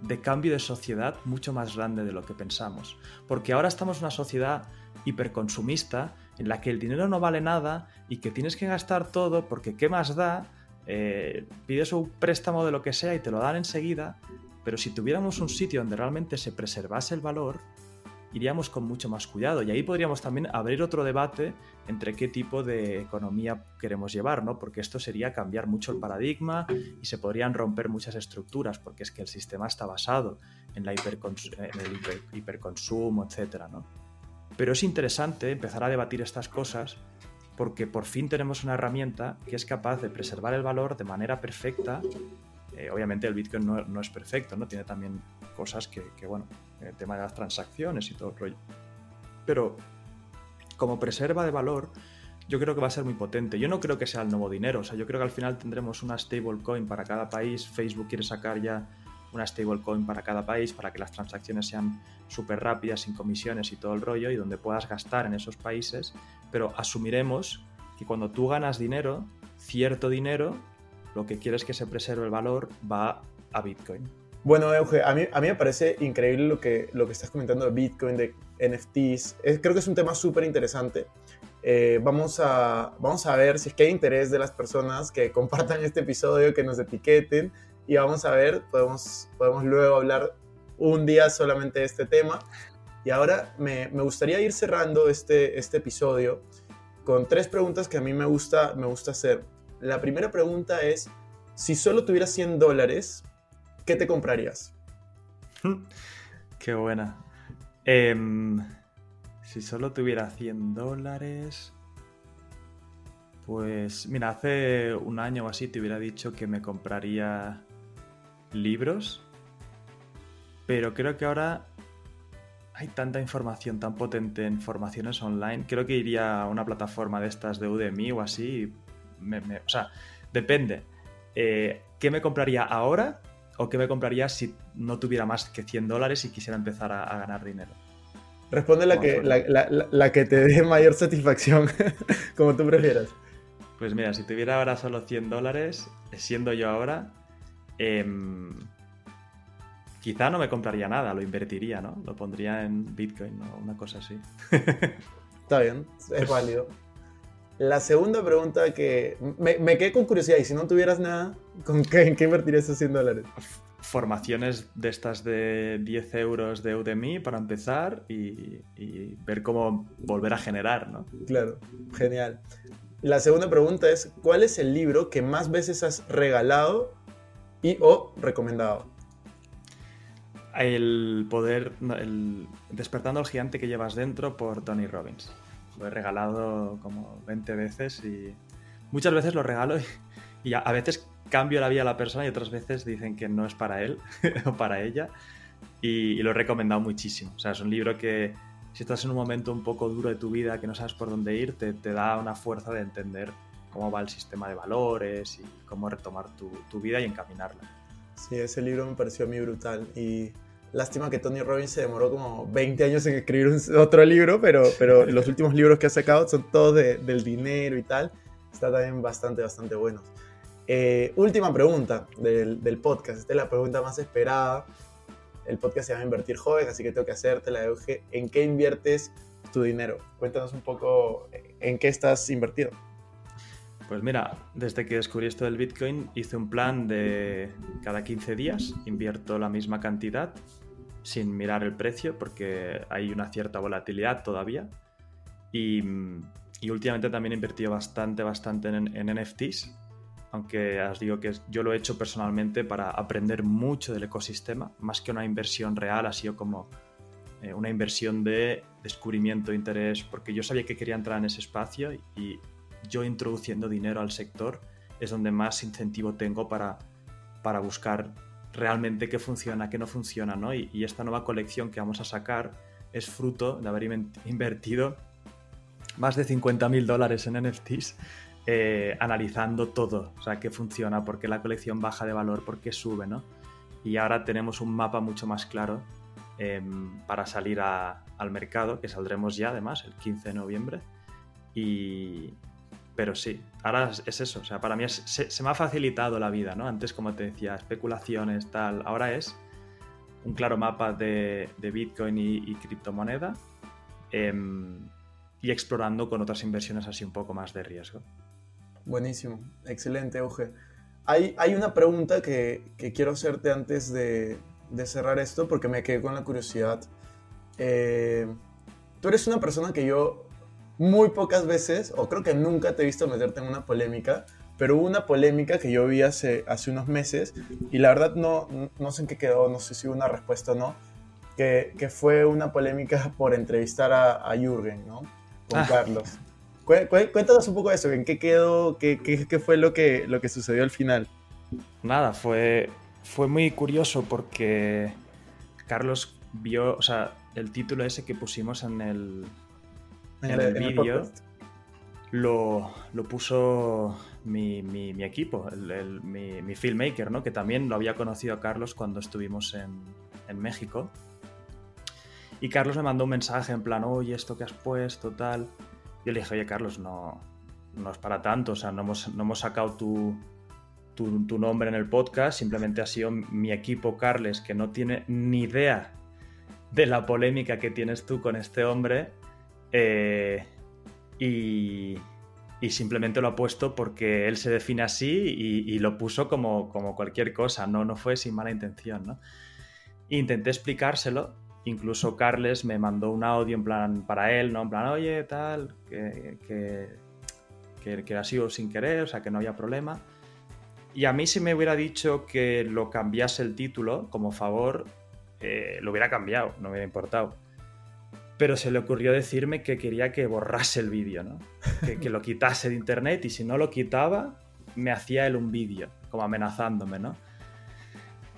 de cambio de sociedad mucho más grande de lo que pensamos. Porque ahora estamos en una sociedad hiperconsumista en la que el dinero no vale nada y que tienes que gastar todo porque ¿qué más da? Eh, pides un préstamo de lo que sea y te lo dan enseguida, pero si tuviéramos un sitio donde realmente se preservase el valor, iríamos con mucho más cuidado. Y ahí podríamos también abrir otro debate entre qué tipo de economía queremos llevar, ¿no? Porque esto sería cambiar mucho el paradigma y se podrían romper muchas estructuras, porque es que el sistema está basado en, la el hiperconsumo, etcétera, ¿no? Pero es interesante empezar a debatir estas cosas porque por fin tenemos una herramienta que es capaz de preservar el valor de manera perfecta. Eh, obviamente el Bitcoin no, es perfecto, ¿no? Tiene también cosas que, que, bueno, el tema de las transacciones y todo el rollo. Pero como preserva de valor, yo creo que va a ser muy potente. Yo no creo que sea el nuevo dinero, o sea, yo creo que al final tendremos una stablecoin para cada país. Facebook quiere sacar ya una stablecoin para cada país para que las transacciones sean súper rápidas, sin comisiones y todo el rollo, y donde puedas gastar en esos países, pero asumiremos que cuando tú ganas dinero, cierto dinero, lo que quieres que se preserve el valor va a Bitcoin. Bueno, Euge, a mí, me parece increíble lo que, lo que estás comentando de Bitcoin, de NFTs. creo que es un tema súper interesante. Eh, vamos, a, vamos a ver si es que hay interés de las personas que compartan este episodio, que nos etiqueten y vamos a ver, podemos, podemos luego hablar un día solamente de este tema. Y ahora me, me gustaría ir cerrando este, este episodio con tres preguntas que a mí me gusta, me gusta hacer. La primera pregunta es, si solo tuvieras 100 dólares, ¿qué te comprarías? Qué buena. Em, si solo tuviera 100 dólares... Pues mira, hace un año o así te hubiera dicho que me compraría libros, pero creo que ahora hay tanta información tan potente en formaciones online, creo que iría a una plataforma de estas de Udemy o así. O sea, depende. Eh, ¿Qué me compraría ahora o qué me compraría si no tuviera más que 100 dólares y quisiera empezar a, ganar dinero? Responde la que, la, que te dé mayor satisfacción, [laughs] como tú prefieras. Pues mira, si tuviera ahora solo 100 dólares, siendo yo ahora, em, quizá no me compraría nada, lo invertiría, ¿no? Lo pondría en Bitcoin o una cosa así. [laughs] Está bien, es válido. La segunda pregunta que me, quedé con curiosidad, y si no tuvieras nada, ¿con qué, ¿en qué invertirías esos 100 dólares? Formaciones de estas de 10 euros de Udemy para empezar y, y ver cómo volver a generar, ¿no? Claro, genial. La segunda pregunta es, ¿cuál es el libro que más veces has regalado y o recomendado? El poder, el Despertando al gigante que llevas dentro por Tony Robbins. Lo he regalado como 20 veces y muchas veces lo regalo y, a, veces cambio la vida de la persona y otras veces dicen que no es para él [laughs] o para ella y, lo he recomendado muchísimo. O sea, es un libro que si estás en un momento un poco duro de tu vida, que no sabes por dónde ir, te, da una fuerza de entender cómo va el sistema de valores y cómo retomar tu, tu vida y encaminarla. Sí, ese libro me pareció a mí brutal y Lástima que Tony Robbins se demoró como 20 años en escribir otro libro, pero, pero [laughs] los últimos libros que ha sacado son todos del dinero y tal. Está también bastante, bastante buenos. Eh, última pregunta del, del, podcast. Esta es la pregunta más esperada. El podcast se llama Invertir Joven, así que tengo que hacerte la Euge. ¿En qué inviertes tu dinero? Cuéntanos un poco en qué estás invertido. Pues mira, desde que descubrí esto del Bitcoin hice un plan de cada 15 días invierto la misma cantidad sin mirar el precio porque hay una cierta volatilidad todavía. Y, últimamente también he invertido bastante, bastante en, NFTs, aunque os digo que yo lo he hecho personalmente para aprender mucho del ecosistema, más que una inversión real, ha sido como eh, una inversión de descubrimiento, de interés, porque yo sabía que quería entrar en ese espacio y yo introduciendo dinero al sector es donde más incentivo tengo para, para buscar realmente qué funciona, qué no funciona, ¿no? Y, esta nueva colección que vamos a sacar es fruto de haber invertido más de 50 mil dólares en NFTs eh, analizando todo, o sea, qué funciona, por qué la colección baja de valor, por qué sube, ¿no? Y ahora tenemos un mapa mucho más claro em, para salir al mercado, que saldremos ya además el 15 de noviembre. Y, pero sí, ahora es eso. O sea, para mí se, me ha facilitado la vida, ¿no? Antes, como te decía, especulaciones, tal. Ahora es un claro mapa de, Bitcoin y, criptomoneda em, y explorando con otras inversiones así un poco más de riesgo. Buenísimo, excelente, Euge. Hay, hay una pregunta que, quiero hacerte antes de, cerrar esto porque me quedé con la curiosidad. Eh, tú eres una persona que yo muy pocas veces, o creo que nunca te he visto meterte en una polémica, pero hubo una polémica que yo vi hace, hace unos meses y la verdad no, no sé en qué quedó, no sé si hubo una respuesta o no, que, que fue una polémica por entrevistar a, a Jürgen, ¿no? Con ah. Carlos. Cuéntanos un poco de eso, ¿en qué quedó, qué, qué, qué, fue lo que, lo que sucedió al final? Nada, fue, fue muy curioso porque Carlos vio, o sea, el título ese que pusimos en el, en, el, vídeo lo, puso mi, equipo, mi, filmmaker, ¿no? que también lo había conocido a Carlos cuando estuvimos en, México. Y Carlos me mandó un mensaje en plan, oye, esto que has puesto, tal. Yo le dije, oye, Carlos, no, no es para tanto, o sea, no hemos, no hemos sacado tu, tu, nombre en el podcast, simplemente ha sido mi equipo, Carles, que no tiene ni idea de la polémica que tienes tú con este hombre eh, y, simplemente lo ha puesto porque él se define así y, lo puso como, como, cualquier cosa, no, no fue sin mala intención. ¿no? Intenté explicárselo, incluso Carles me mandó un audio en plan para él, ¿no? En plan, oye, tal, que, que, que, ha sido sin querer, o sea, que no había problema. Y a mí si me hubiera dicho que lo cambiase el título como favor, eh, lo hubiera cambiado, no me hubiera importado pero se le ocurrió decirme que quería que borrase el vídeo, ¿no? Que, lo quitase de internet y si no lo quitaba, me hacía él un vídeo, como amenazándome, ¿no?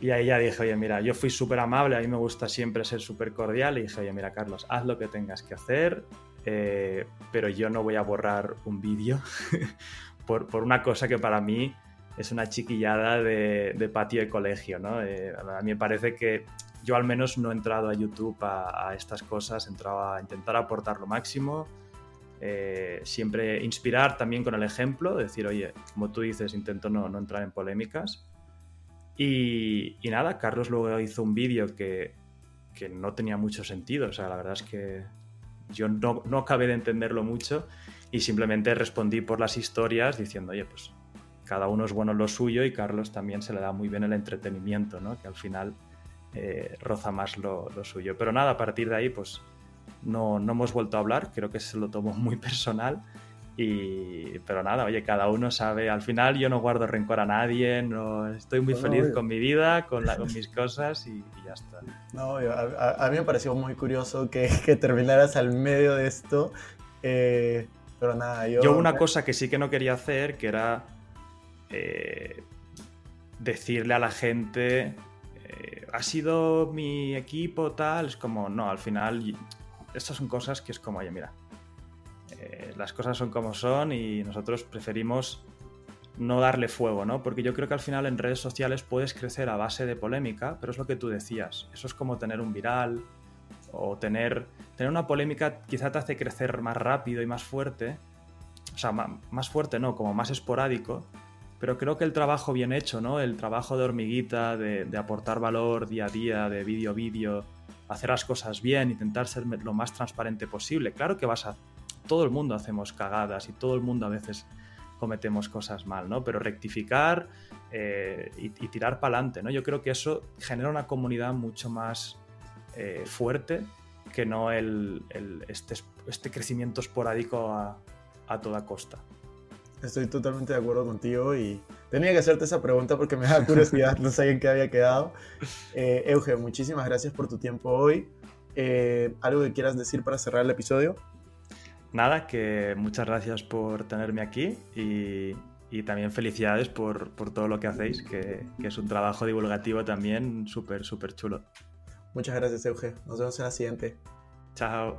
Y ahí ya dije, oye, mira, yo fui súper amable, a mí me gusta siempre ser súper cordial y dije, oye, mira, Carlos, haz lo que tengas que hacer, eh, pero yo no voy a borrar un vídeo [laughs] por, por, una cosa que para mí es una chiquillada de, de patio de colegio, ¿no? Eh, a mí me parece que yo al menos no he entrado a YouTube a, estas cosas, he entrado a intentar aportar lo máximo, eh, siempre inspirar también con el ejemplo, decir, oye, como tú dices, intento no, no entrar en polémicas. Y, y, nada, Carlos luego hizo un vídeo que, que, no tenía mucho sentido, o sea, la verdad es que yo no, no acabé de entenderlo mucho y simplemente respondí por las historias diciendo, oye, pues cada uno es bueno en lo suyo y Carlos también se le da muy bien el entretenimiento, ¿no? que al final eh, roza más lo, lo, suyo. Pero nada, a partir de ahí, pues no, no hemos vuelto a hablar, creo que se lo tomó muy personal. Y, pero nada, oye, cada uno sabe, al final yo no guardo rencor a nadie, no, estoy muy feliz con mi vida, con, la, con [laughs] mis cosas y, y, ya está. No, a, mí me pareció muy curioso que, [laughs] que terminaras al medio de esto, eh, pero nada, yo... Yo una cosa que sí que no quería hacer, que era eh, decirle a la gente, eh, ha sido mi equipo tal, es como, no, al final estas son cosas que es como, oye, mira, eh, las cosas son como son y nosotros preferimos no darle fuego, ¿no? Porque yo creo que al final en redes sociales puedes crecer a base de polémica, pero es lo que tú decías, eso es como tener un viral o tener, tener una polémica quizá te hace crecer más rápido y más fuerte, o sea, más, más fuerte, ¿no? Como más esporádico, pero creo que el trabajo bien hecho, ¿no? El trabajo de hormiguita, de, aportar valor día a día, de vídeo a vídeo, hacer las cosas bien, intentar ser lo más transparente posible. Claro que vas a... Todo el mundo hacemos cagadas y todo el mundo a veces cometemos cosas mal, ¿no? Pero rectificar eh, y, tirar para adelante, ¿no? Yo creo que eso genera una comunidad mucho más eh, fuerte que no el, este, este, crecimiento esporádico a toda costa. Estoy totalmente de acuerdo contigo y tenía que hacerte esa pregunta porque me da curiosidad, no sabía en qué había quedado. Eh, Euge, muchísimas gracias por tu tiempo hoy. Eh, ¿Algo que quieras decir para cerrar el episodio? Nada, que muchas gracias por tenerme aquí y, y también felicidades por, por, todo lo que hacéis, que, que es un trabajo divulgativo también súper, súper chulo. Muchas gracias, Euge. Nos vemos en la siguiente. Chao.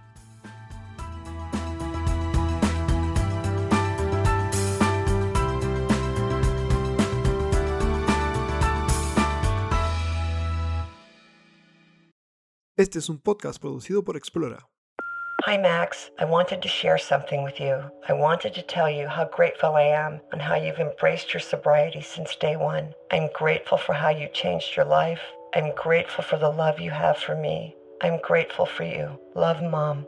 Este es un podcast producido por Explora. Hi, Max. I wanted to share something with you. I wanted to tell you how grateful I am and how you've embraced your sobriety since day one. I'm grateful for how you changed your life. I'm grateful for the love you have for me. I'm grateful for you. Love, Mom.